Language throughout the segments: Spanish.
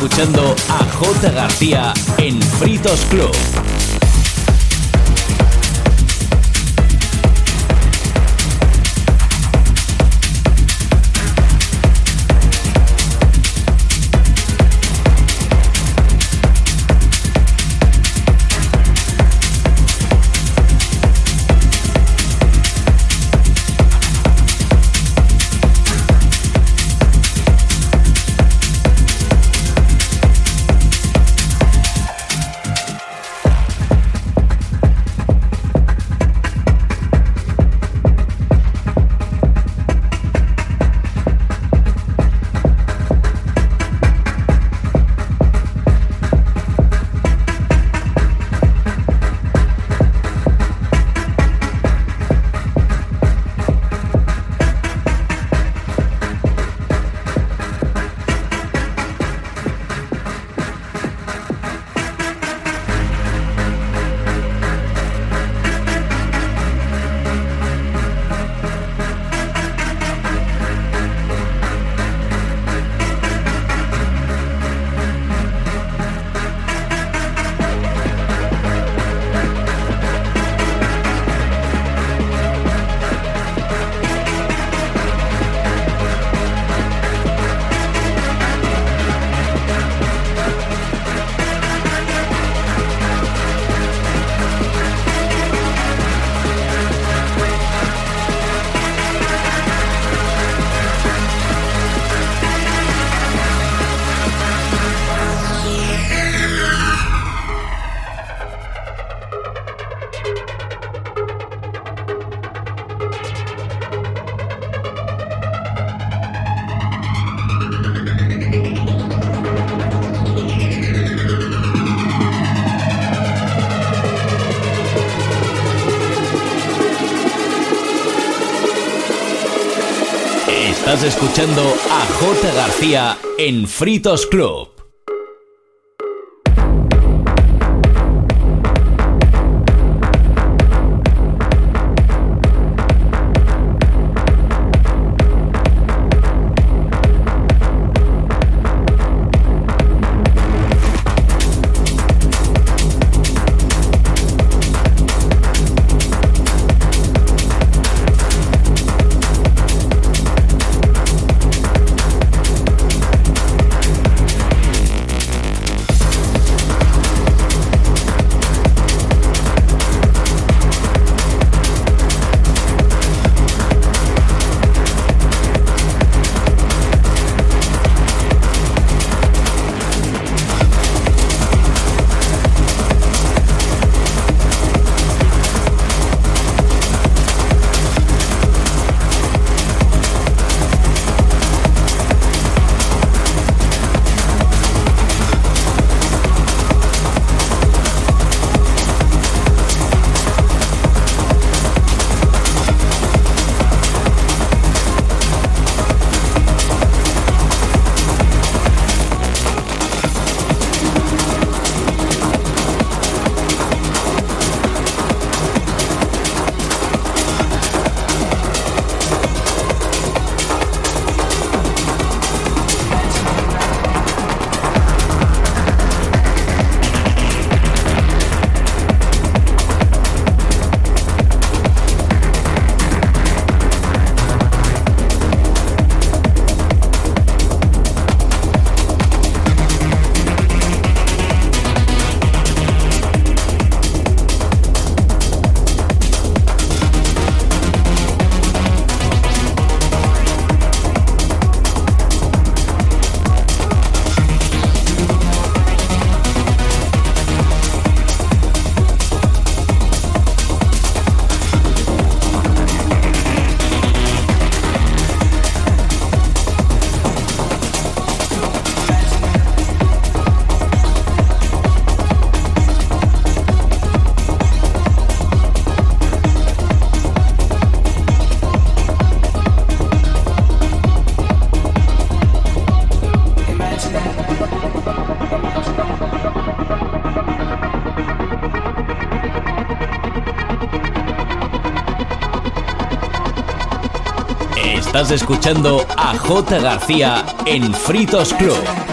Escuchando a J. García en Fritos Club. Escuchando a J. García en Fritos Club. Estás escuchando a J. García en Fritos Club.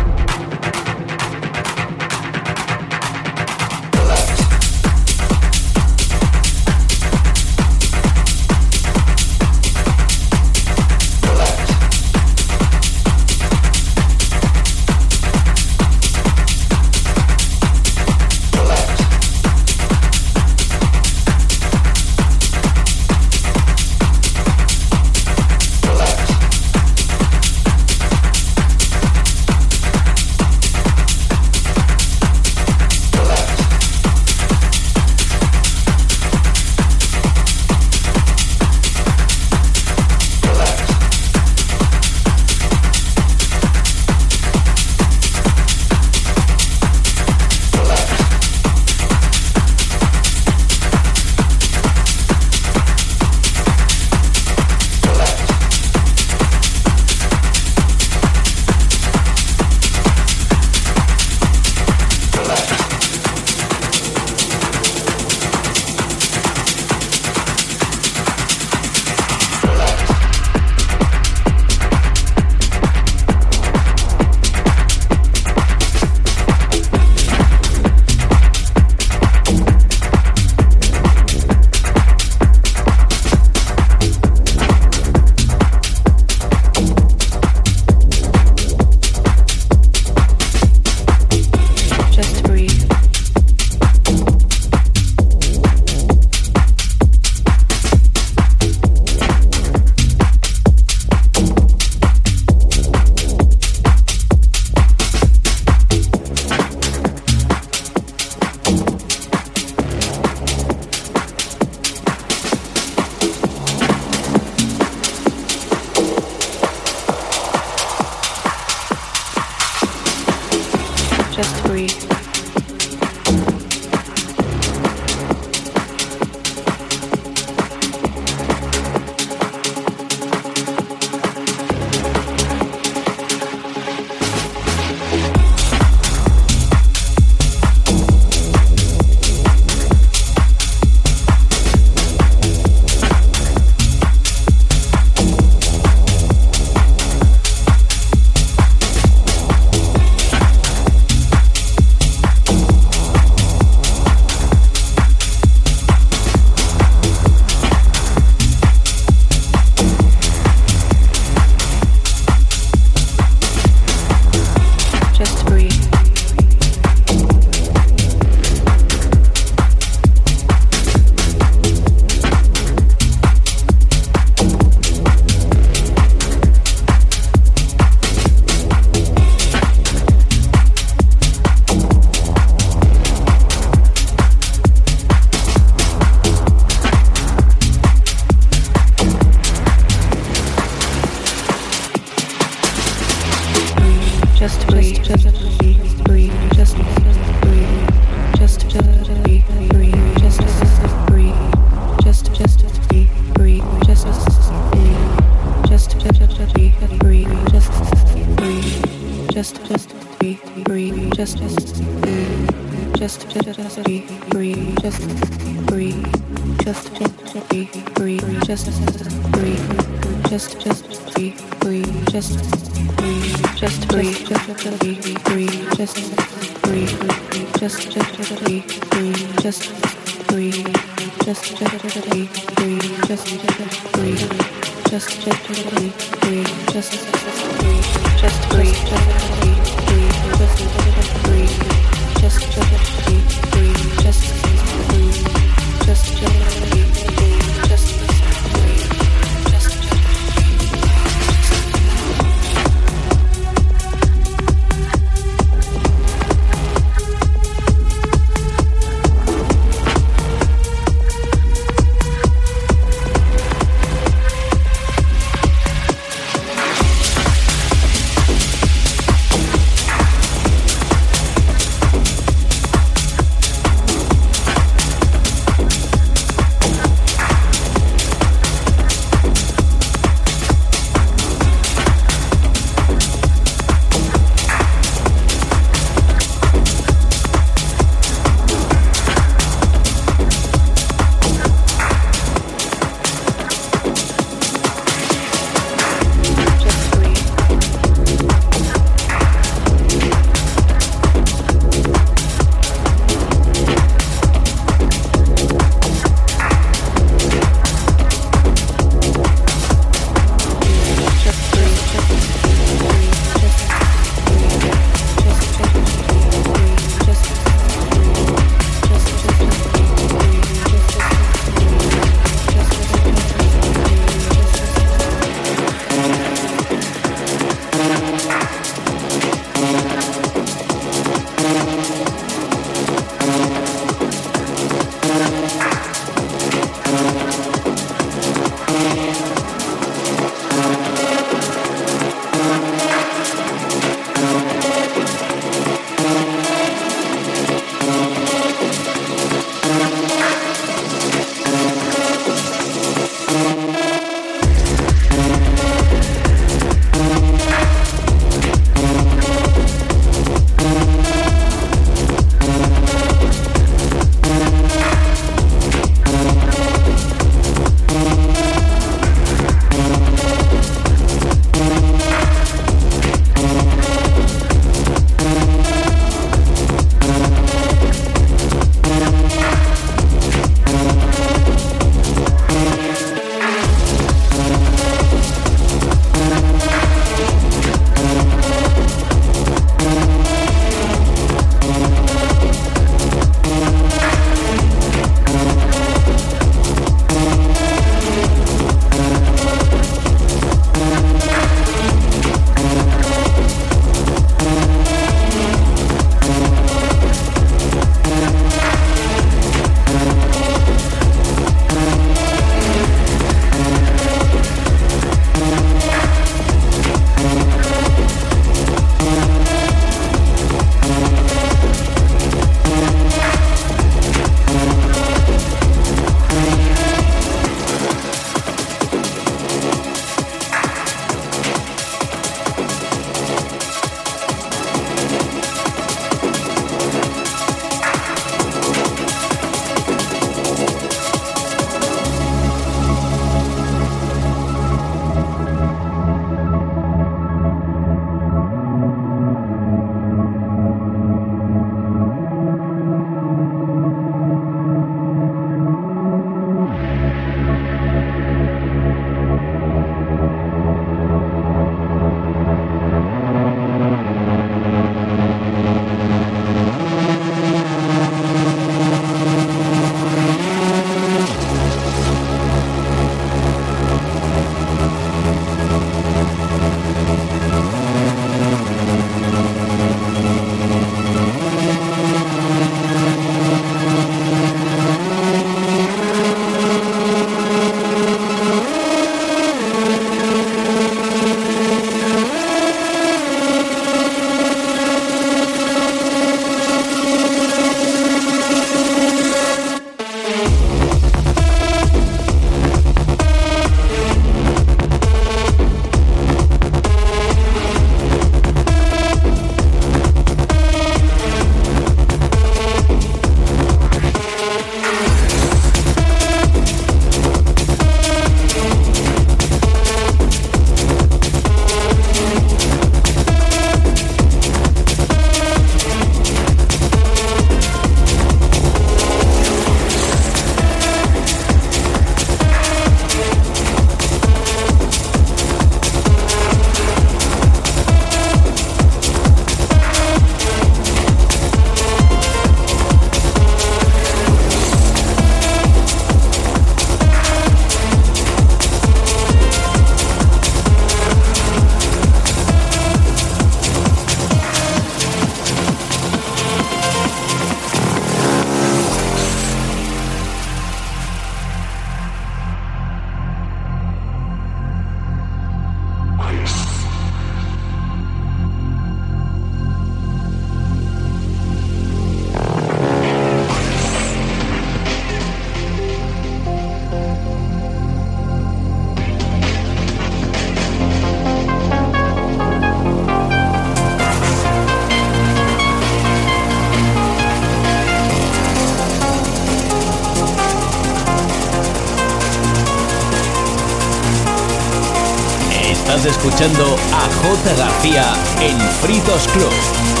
Estás escuchando a J. García en Fritos Club.